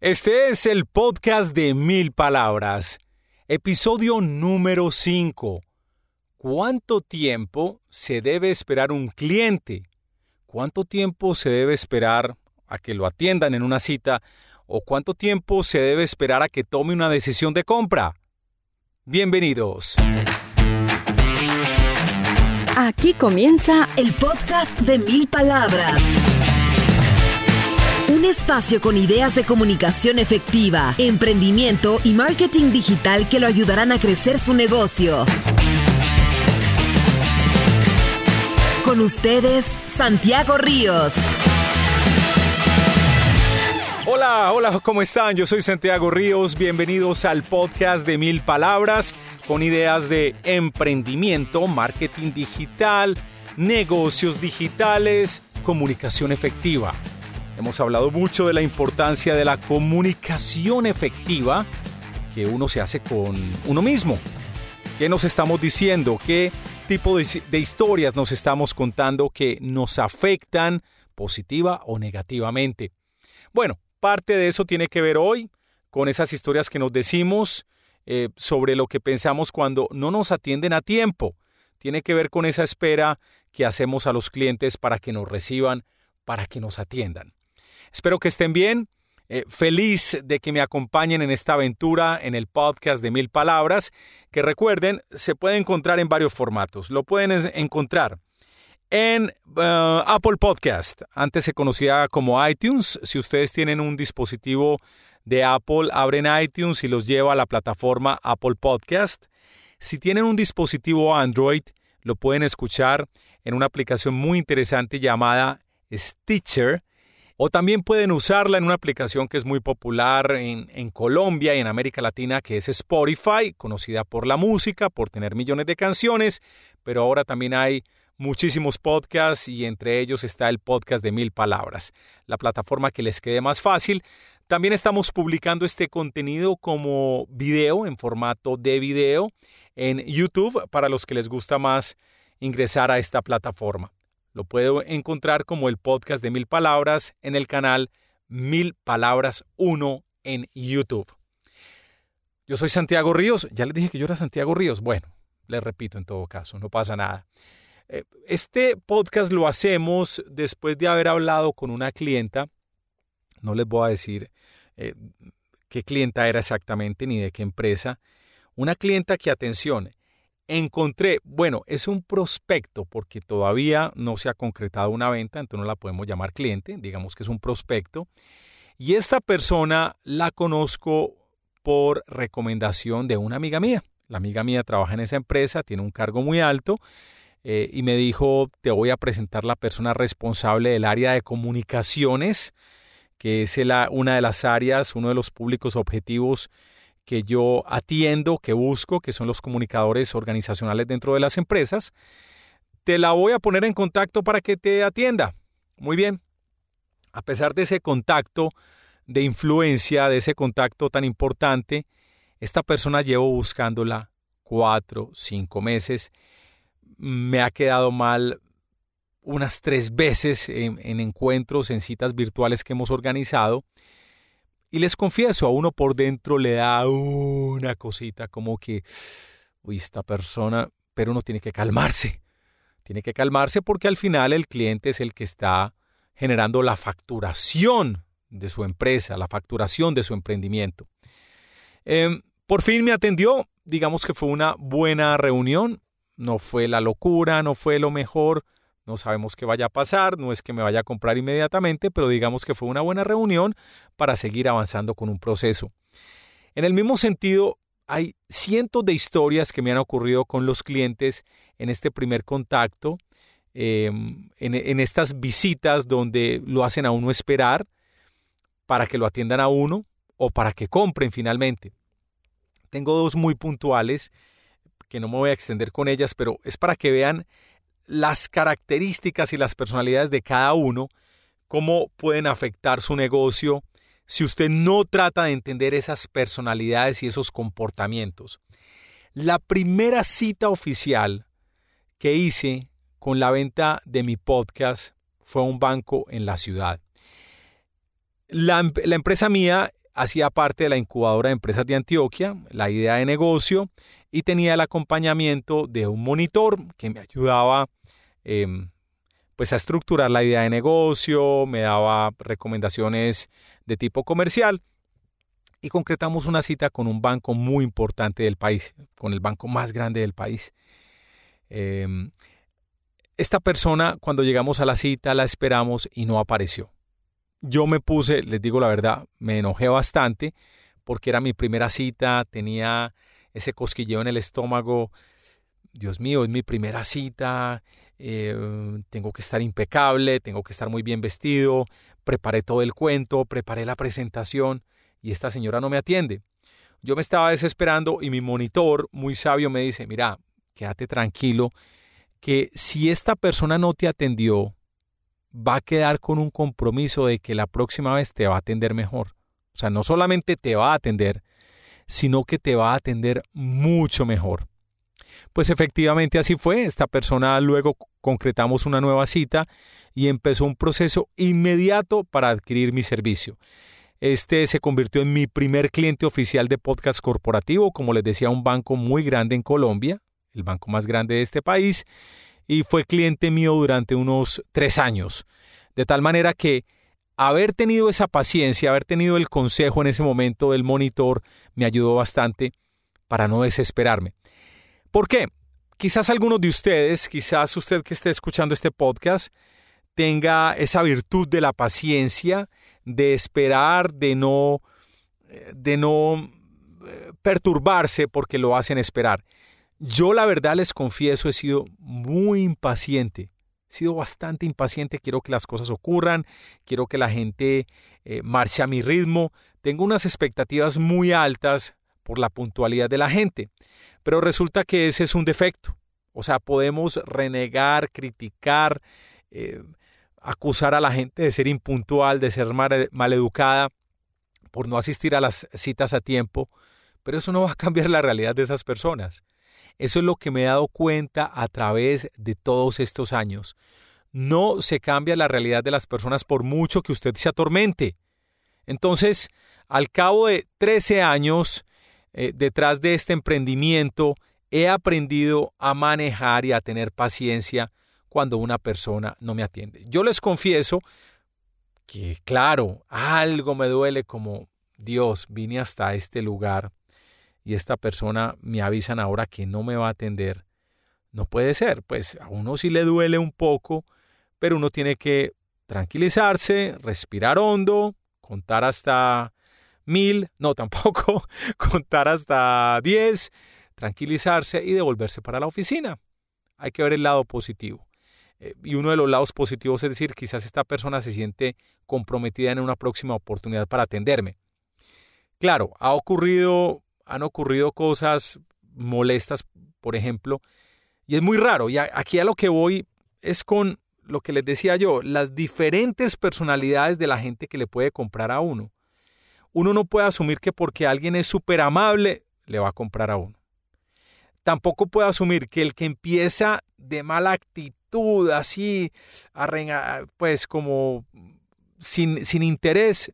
Este es el podcast de mil palabras, episodio número 5. ¿Cuánto tiempo se debe esperar un cliente? ¿Cuánto tiempo se debe esperar a que lo atiendan en una cita? ¿O cuánto tiempo se debe esperar a que tome una decisión de compra? Bienvenidos. Aquí comienza el podcast de mil palabras. Un espacio con ideas de comunicación efectiva, emprendimiento y marketing digital que lo ayudarán a crecer su negocio. Con ustedes, Santiago Ríos. Hola, hola, ¿cómo están? Yo soy Santiago Ríos. Bienvenidos al podcast de Mil Palabras con ideas de emprendimiento, marketing digital, negocios digitales, comunicación efectiva. Hemos hablado mucho de la importancia de la comunicación efectiva que uno se hace con uno mismo. ¿Qué nos estamos diciendo? ¿Qué tipo de, historias nos estamos contando que nos afectan positiva o negativamente? Bueno, parte de eso tiene que ver hoy con esas historias que nos decimos eh, sobre lo que pensamos cuando no nos atienden a tiempo. Tiene que ver con esa espera que hacemos a los clientes para que nos reciban, para que nos atiendan. Espero que estén bien. Eh, feliz de que me acompañen en esta aventura en el podcast de Mil Palabras, que recuerden, se puede encontrar en varios formatos. Lo pueden encontrar en uh, Apple Podcast. Antes se conocía como iTunes. Si ustedes tienen un dispositivo de Apple, abren iTunes y los lleva a la plataforma Apple Podcast. Si tienen un dispositivo Android, lo pueden escuchar en una aplicación muy interesante llamada Stitcher o también pueden usarla en una aplicación que es muy popular en, Colombia y en América Latina, que es Spotify, conocida por la música, por tener millones de canciones, pero ahora también hay muchísimos podcasts y entre ellos está el podcast de Mil Palabras, la plataforma que les quede más fácil. También estamos publicando este contenido como video, en formato de video, en YouTube, para los que les gusta más ingresar a esta plataforma. Lo puedo encontrar como el podcast de Mil Palabras en el canal Mil Palabras 1 en YouTube. Yo soy Santiago Ríos. Ya les dije que yo era Santiago Ríos. Bueno, les repito en todo caso, no pasa nada. Eh, este podcast lo hacemos después de haber hablado con una clienta. No les voy a decir eh, qué clienta era exactamente ni de qué empresa. Una clienta que, atención, encontré, bueno, es un prospecto porque todavía no se ha concretado una venta, entonces no la podemos llamar cliente, digamos que es un prospecto. Y esta persona la conozco por recomendación de una amiga mía. La amiga mía trabaja en esa empresa, tiene un cargo muy alto eh, y me dijo, te voy a presentar la persona responsable del área de comunicaciones, que es una de las áreas, uno de los públicos objetivos que yo atiendo, que busco, que son los comunicadores organizacionales dentro de las empresas, te la voy a poner en contacto para que te atienda. Muy bien. A pesar de ese contacto de influencia, de ese contacto tan importante, esta persona llevo buscándola cuatro, cinco meses. Me ha quedado mal unas tres veces en, en encuentros, en citas virtuales que hemos organizado y les confieso, a uno por dentro le da una cosita como que, uy, esta persona, pero uno tiene que calmarse. Tiene que calmarse porque al final el cliente es el que está generando la facturación de su empresa, la facturación de su emprendimiento. Em, por fin me atendió, digamos que fue una buena reunión, no fue la locura, no fue lo mejor, no sabemos qué vaya a pasar, no es que me vaya a comprar inmediatamente, pero digamos que fue una buena reunión para seguir avanzando con un proceso. En el mismo sentido, hay cientos de historias que me han ocurrido con los clientes en este primer contacto, em, en, en estas visitas donde lo hacen a uno esperar para que lo atiendan a uno o para que compren finalmente. Tengo dos muy puntuales que no me voy a extender con ellas, pero es para que vean las características y las personalidades de cada uno, cómo pueden afectar su negocio si usted no trata de entender esas personalidades y esos comportamientos. La primera cita oficial que hice con la venta de mi podcast fue un banco en la ciudad. La, la empresa mía hacía parte de la incubadora de empresas de Antioquia, la idea de negocio, y tenía el acompañamiento de un monitor que me ayudaba em, pues a estructurar la idea de negocio, me daba recomendaciones de tipo comercial y concretamos una cita con un banco muy importante del país, con el banco más grande del país. Em, esta persona, cuando llegamos a la cita, la esperamos y no apareció. Yo me puse, les digo la verdad, me enojé bastante porque era mi primera cita, tenía ese cosquilleo en el estómago. Dios mío, es mi primera cita, eh, tengo que estar impecable, tengo que estar muy bien vestido, preparé todo el cuento, preparé la presentación y esta señora no me atiende. Yo me estaba desesperando y mi monitor, muy sabio, me dice, mira, quédate tranquilo, que si esta persona no te atendió, va a quedar con un compromiso de que la próxima vez te va a atender mejor. O sea, no solamente te va a atender, sino que te va a atender mucho mejor. Pues efectivamente así fue. Esta persona luego concretamos una nueva cita y empezó un proceso inmediato para adquirir mi servicio. Este se convirtió en mi primer cliente oficial de podcast corporativo, como les decía, un banco muy grande en Colombia, el banco más grande de este país, y fue cliente mío durante unos tres años. De tal manera que haber tenido esa paciencia, haber tenido el consejo en ese momento del monitor, me ayudó bastante para no desesperarme. ¿Por qué? Quizás algunos de ustedes, quizás usted que esté escuchando este podcast, tenga esa virtud de la paciencia, de esperar, de no, de no eh, perturbarse porque lo hacen esperar. Yo la verdad les confieso, he sido muy impaciente sido bastante impaciente, quiero que las cosas ocurran, quiero que la gente eh, marche a mi ritmo. Tengo unas expectativas muy altas por la puntualidad de la gente, pero resulta que ese es un defecto. O sea, podemos renegar, criticar, eh, acusar a la gente de ser impuntual, de ser maleducada, por no asistir a las citas a tiempo, pero eso no va a cambiar la realidad de esas personas. Eso es lo que me he dado cuenta a través de todos estos años. No se cambia la realidad de las personas por mucho que usted se atormente. Entonces, al cabo de 13 años eh, detrás de este emprendimiento, he aprendido a manejar y a tener paciencia cuando una persona no me atiende. Yo les confieso que, claro, algo me duele como Dios, vine hasta este lugar y esta persona me avisan ahora que no me va a atender, no puede ser. Pues a uno sí le duele un poco, pero uno tiene que tranquilizarse, respirar hondo, contar hasta mil, no tampoco, contar hasta diez, tranquilizarse y devolverse para la oficina. Hay que ver el lado positivo. Eh, y uno de los lados positivos es decir, quizás esta persona se siente comprometida en una próxima oportunidad para atenderme. Claro, ha ocurrido han ocurrido cosas molestas, por ejemplo, y es muy raro. Y aquí a lo que voy es con lo que les decía yo, las diferentes personalidades de la gente que le puede comprar a uno. Uno no puede asumir que porque alguien es súper amable, le va a comprar a uno. Tampoco puede asumir que el que empieza de mala actitud, así, pues como sin, sin interés,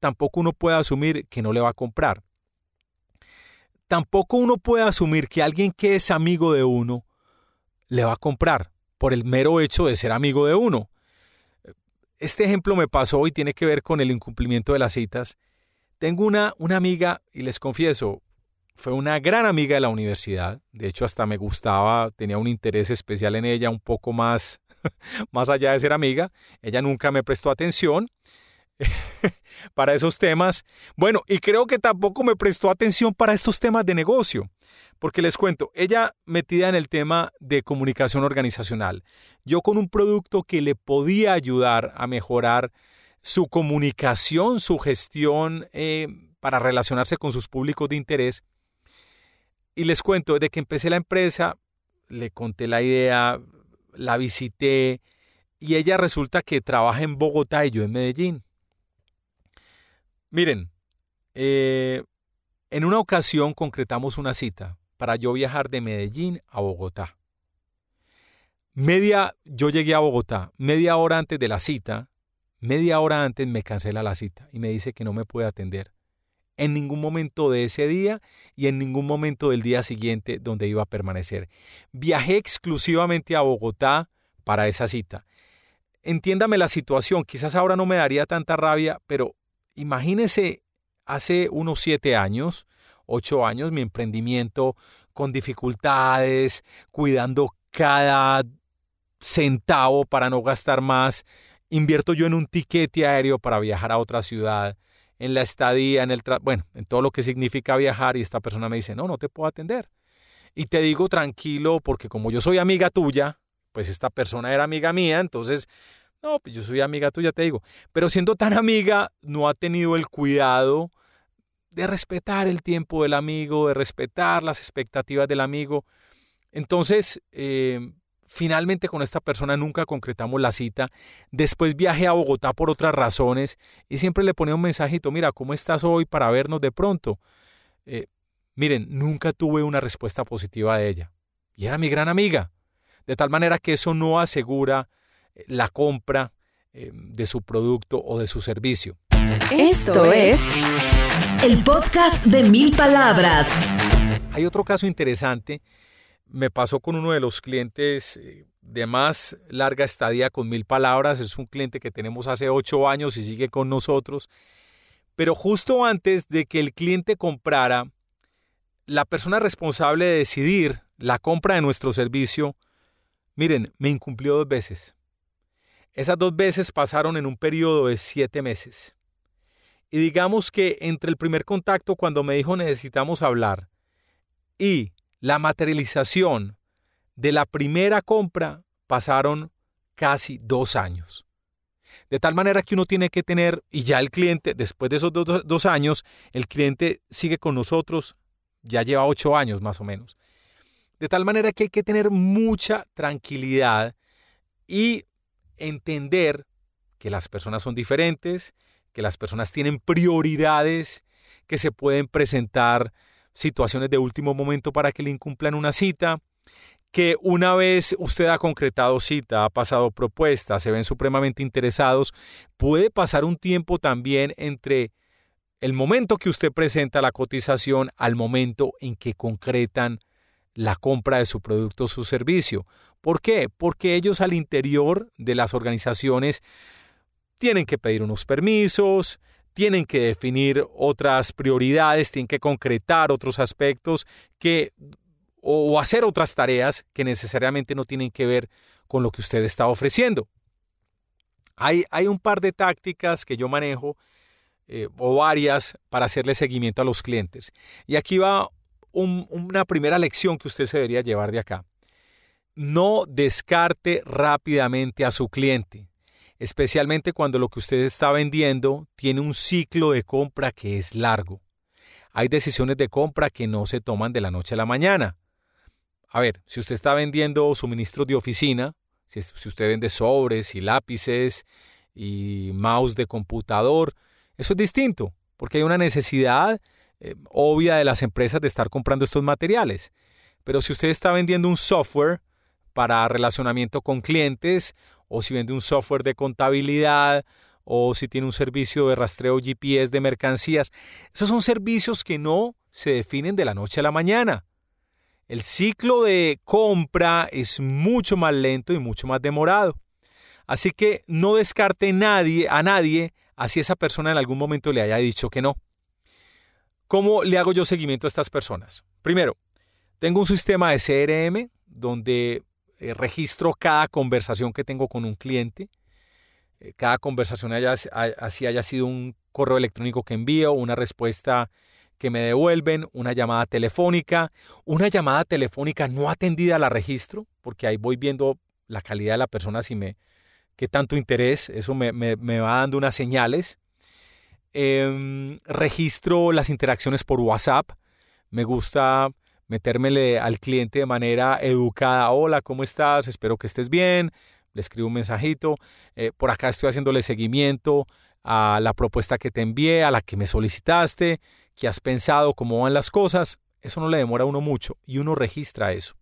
tampoco uno puede asumir que no le va a comprar tampoco uno puede asumir que alguien que es amigo de uno le va a comprar por el mero hecho de ser amigo de uno. Este ejemplo me pasó y tiene que ver con el incumplimiento de las citas. Tengo una, una amiga, y les confieso, fue una gran amiga de la universidad. De hecho, hasta me gustaba, tenía un interés especial en ella, un poco más, más allá de ser amiga. Ella nunca me prestó atención. para esos temas. Bueno, y creo que tampoco me prestó atención para estos temas de negocio, porque les cuento, ella metida en el tema de comunicación organizacional, yo con un producto que le podía ayudar a mejorar su comunicación, su gestión eh, para relacionarse con sus públicos de interés. Y les cuento, desde que empecé la empresa, le conté la idea, la visité, y ella resulta que trabaja en Bogotá y yo en Medellín. Miren, eh, en una ocasión concretamos una cita para yo viajar de Medellín a Bogotá. Media, yo llegué a Bogotá, media hora antes de la cita, media hora antes me cancela la cita y me dice que no me puede atender. en ningún momento de ese día y en ningún momento del día siguiente donde iba a permanecer. Viajé exclusivamente a Bogotá para esa cita. Entiéndame la situación, quizás ahora no me daría tanta rabia, pero imagínese hace unos siete años, ocho años, mi emprendimiento con dificultades, cuidando cada centavo para no gastar más, invierto yo en un tiquete aéreo para viajar a otra ciudad, en la estadía, en el bueno, en todo lo que significa viajar y esta persona me dice, "No, no te puedo atender." Y te digo tranquilo porque como yo soy amiga tuya, pues esta persona era amiga mía, entonces no, pues yo soy amiga tuya, te digo. Pero siendo tan amiga, no ha tenido el cuidado de respetar el tiempo del amigo, de respetar las expectativas del amigo. Entonces, eh, finalmente con esta persona nunca concretamos la cita. Después viajé a Bogotá por otras razones y siempre le ponía un mensajito, mira, ¿cómo estás hoy para vernos de pronto? Eh, miren, nunca tuve una respuesta positiva de ella. Y era mi gran amiga. De tal manera que eso no asegura la compra de su producto o de su servicio. Esto es el podcast de mil palabras. Hay otro caso interesante. Me pasó con uno de los clientes eh, de más larga estadía con mil palabras. Es un cliente que tenemos hace ocho años y sigue con nosotros. Pero justo antes de que el cliente comprara, la persona responsable de decidir la compra de nuestro servicio, miren, me incumplió dos veces. Esas dos veces pasaron en un periodo de siete meses. Y digamos que entre el primer contacto cuando me dijo necesitamos hablar y la materialización de la primera compra pasaron casi dos años. De tal manera que uno tiene que tener, y ya el cliente, después de esos dos, años, el cliente sigue con nosotros, ya lleva ocho años más o menos. De tal manera que hay que tener mucha tranquilidad y entender que las personas son diferentes, que las personas tienen prioridades, que se pueden presentar situaciones de último momento para que le incumplan una cita, que una vez usted ha concretado cita, ha pasado propuestas, se ven supremamente interesados, puede pasar un tiempo también entre el momento que usted presenta la cotización al momento en que concretan la compra de su producto o su servicio. ¿Por qué? Porque ellos al interior de las organizaciones tienen que pedir unos permisos, tienen que definir otras prioridades, tienen que concretar otros aspectos que o hacer otras tareas que necesariamente no tienen que ver con lo que usted está ofreciendo. Hay, hay un par de tácticas que yo manejo eh, o varias para hacerle seguimiento a los clientes. Y aquí va una primera lección que usted se debería llevar de acá. No descarte rápidamente a su cliente especialmente cuando lo que usted está vendiendo tiene un ciclo de compra que es largo. Hay decisiones de compra que no se toman de la noche a la mañana. A ver, si usted está vendiendo suministros de oficina, si, usted vende sobres y lápices y mouse de computador, eso es distinto, porque hay una necesidad eh, obvia de las empresas de estar comprando estos materiales. Pero si usted está vendiendo un software para relacionamiento con clientes o si vende un software de contabilidad, o si tiene un servicio de rastreo GPS de mercancías. Esos son servicios que no se definen de la noche a la mañana. El ciclo de compra es mucho más lento y mucho más demorado. Así que no descarte nadie, a nadie así esa persona en algún momento le haya dicho que no. ¿Cómo le hago yo seguimiento a estas personas? Primero, tengo un sistema de CRM donde eh, registro cada conversación que tengo con un cliente. Eh, cada conversación haya, así haya sido un correo electrónico que envío, una respuesta que me devuelven, una llamada telefónica, una llamada telefónica no atendida la registro, porque ahí voy viendo la calidad de la persona, si me, qué tanto interés, eso me, va dando unas señales. Em, registro las interacciones por WhatsApp, me gusta metérmele al cliente de manera educada. Hola, ¿cómo estás? Espero que estés bien. Le escribo un mensajito. Eh, por acá estoy haciéndole seguimiento a la propuesta que te envié, a la que me solicitaste, qué has pensado, cómo van las cosas. Eso no le demora a uno mucho y uno registra eso.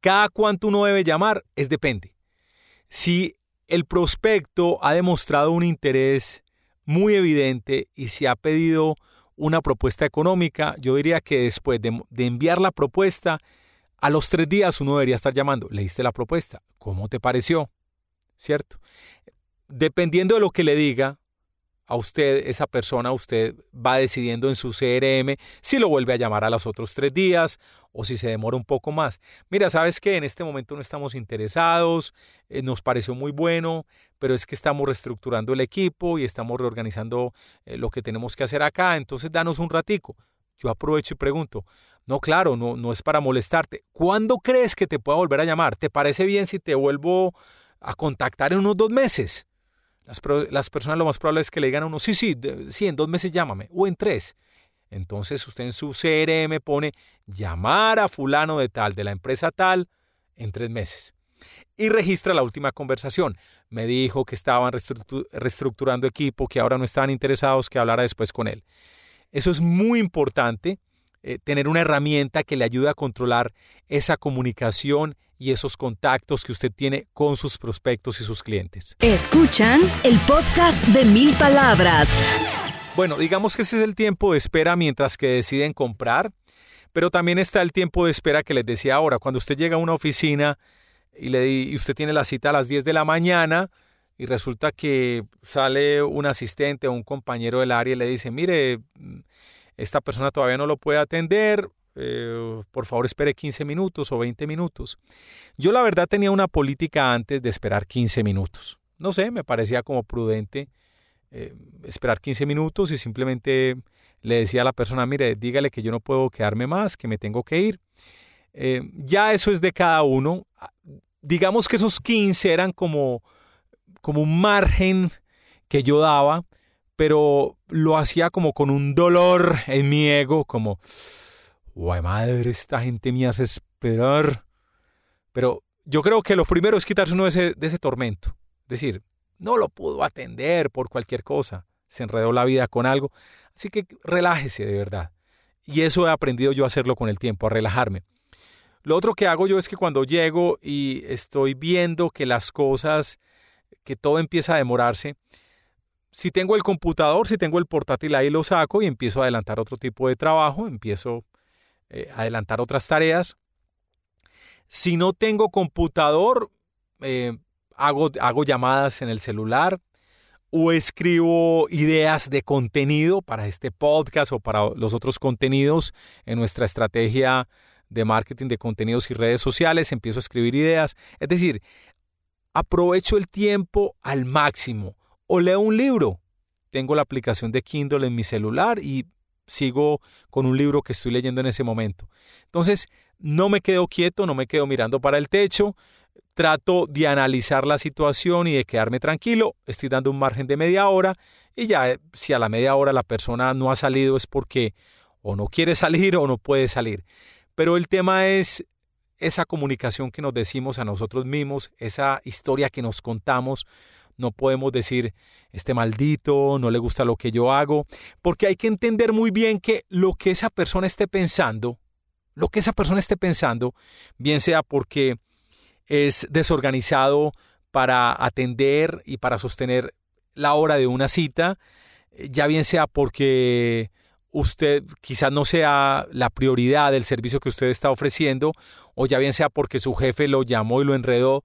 Cada cuánto uno debe llamar es depende. Si el prospecto ha demostrado un interés muy evidente y si ha pedido una propuesta económica, yo diría que después de, de enviar la propuesta, a los tres días uno debería estar llamando, leíste la propuesta, ¿cómo te pareció? ¿Cierto? Dependiendo de lo que le diga, a usted, esa persona, usted va decidiendo en su CRM si lo vuelve a llamar a los otros tres días o si se demora un poco más. Mira, sabes que en este momento no estamos interesados, eh, nos pareció muy bueno, pero es que estamos reestructurando el equipo y estamos reorganizando eh, lo que tenemos que hacer acá, entonces danos un ratico. Yo aprovecho y pregunto, no, claro, no, no es para molestarte. ¿Cuándo crees que te pueda volver a llamar? ¿Te parece bien si te vuelvo a contactar en unos dos meses? Las, personas lo más probable es que le digan a uno, sí, sí, sí, en dos meses llámame, o en tres. Entonces usted en su CRM pone llamar a fulano de tal, de la empresa tal, en tres meses. Y registra la última conversación. Me dijo que estaban reestructurando equipo, que ahora no estaban interesados, que hablara después con él. Eso es muy importante, eh, tener una herramienta que le ayude a controlar esa comunicación y esos contactos que usted tiene con sus prospectos y sus clientes. Escuchan el podcast de mil palabras. Bueno, digamos que ese es el tiempo de espera mientras que deciden comprar, pero también está el tiempo de espera que les decía ahora, cuando usted llega a una oficina y, le, y usted tiene la cita a las 10 de la mañana y resulta que sale un asistente o un compañero del área y le dice, mire, esta persona todavía no lo puede atender, eh, por favor espere 15 minutos o 20 minutos. Yo la verdad tenía una política antes de esperar 15 minutos. No sé, me parecía como prudente eh, esperar 15 minutos y simplemente le decía a la persona, mire, dígale que yo no puedo quedarme más, que me tengo que ir. Eh, ya eso es de cada uno. Digamos que esos 15 eran como, como un margen que yo daba, pero lo hacía como con un dolor en mi ego, como guay madre, esta gente me hace esperar. Pero yo creo que lo primero es quitarse uno de ese, de ese tormento. Es decir, no lo pudo atender por cualquier cosa. Se enredó la vida con algo. Así que relájese de verdad. Y eso he aprendido yo a hacerlo con el tiempo, a relajarme. Lo otro que hago yo es que cuando llego y estoy viendo que las cosas, que todo empieza a demorarse, si tengo el computador, si tengo el portátil ahí lo saco y empiezo a adelantar otro tipo de trabajo, empiezo eh, adelantar otras tareas. Si no tengo computador, eh, hago, hago llamadas en el celular o escribo ideas de contenido para este podcast o para los otros contenidos en nuestra estrategia de marketing de contenidos y redes sociales, empiezo a escribir ideas. Es decir, aprovecho el tiempo al máximo o leo un libro. Tengo la aplicación de Kindle en mi celular y sigo con un libro que estoy leyendo en ese momento. Entonces, no me quedo quieto, no me quedo mirando para el techo, trato de analizar la situación y de quedarme tranquilo, estoy dando un margen de media hora y ya eh, si a la media hora la persona no ha salido es porque o no quiere salir o no puede salir. Pero el tema es esa comunicación que nos decimos a nosotros mismos, esa historia que nos contamos, no podemos decir, este maldito, no le gusta lo que yo hago, porque hay que entender muy bien que lo que esa persona esté pensando, lo que esa persona esté pensando, bien sea porque es desorganizado para atender y para sostener la hora de una cita, ya bien sea porque usted quizás no sea la prioridad del servicio que usted está ofreciendo, o ya bien sea porque su jefe lo llamó y lo enredó,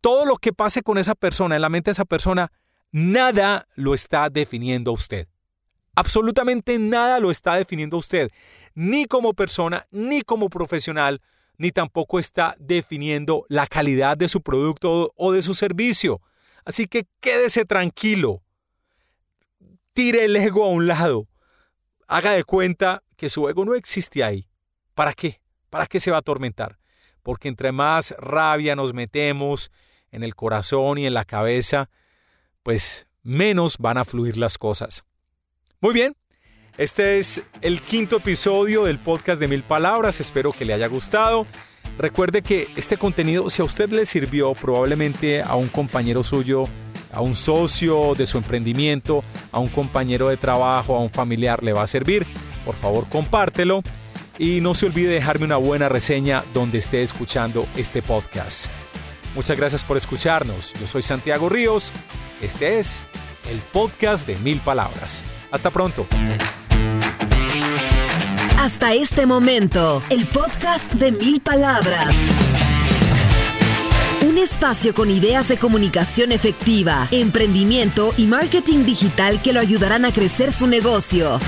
todo lo que pase con esa persona, en la mente de esa persona, nada lo está definiendo a usted. Absolutamente nada lo está definiendo a usted, ni como persona, ni como profesional, ni tampoco está definiendo la calidad de su producto o de su servicio. Así que quédese tranquilo, tire el ego a un lado, haga de cuenta que su ego no existe ahí. ¿Para qué? ¿Para qué se va a atormentar? Porque entre más rabia nos metemos, en el corazón y en la cabeza, pues menos van a fluir las cosas. Muy bien, este es el quinto episodio del podcast de Mil Palabras, espero que le haya gustado. Recuerde que este contenido, si a usted le sirvió, probablemente a un compañero suyo, a un socio de su emprendimiento, a un compañero de trabajo, a un familiar le va a servir. Por favor, compártelo y no se olvide dejarme una buena reseña donde esté escuchando este podcast. Muchas gracias por escucharnos. Yo soy Santiago Ríos. Este es el podcast de Mil Palabras. Hasta pronto. Hasta este momento, el podcast de mil palabras. Un espacio con ideas de comunicación efectiva, emprendimiento y marketing digital que lo ayudarán a crecer su negocio.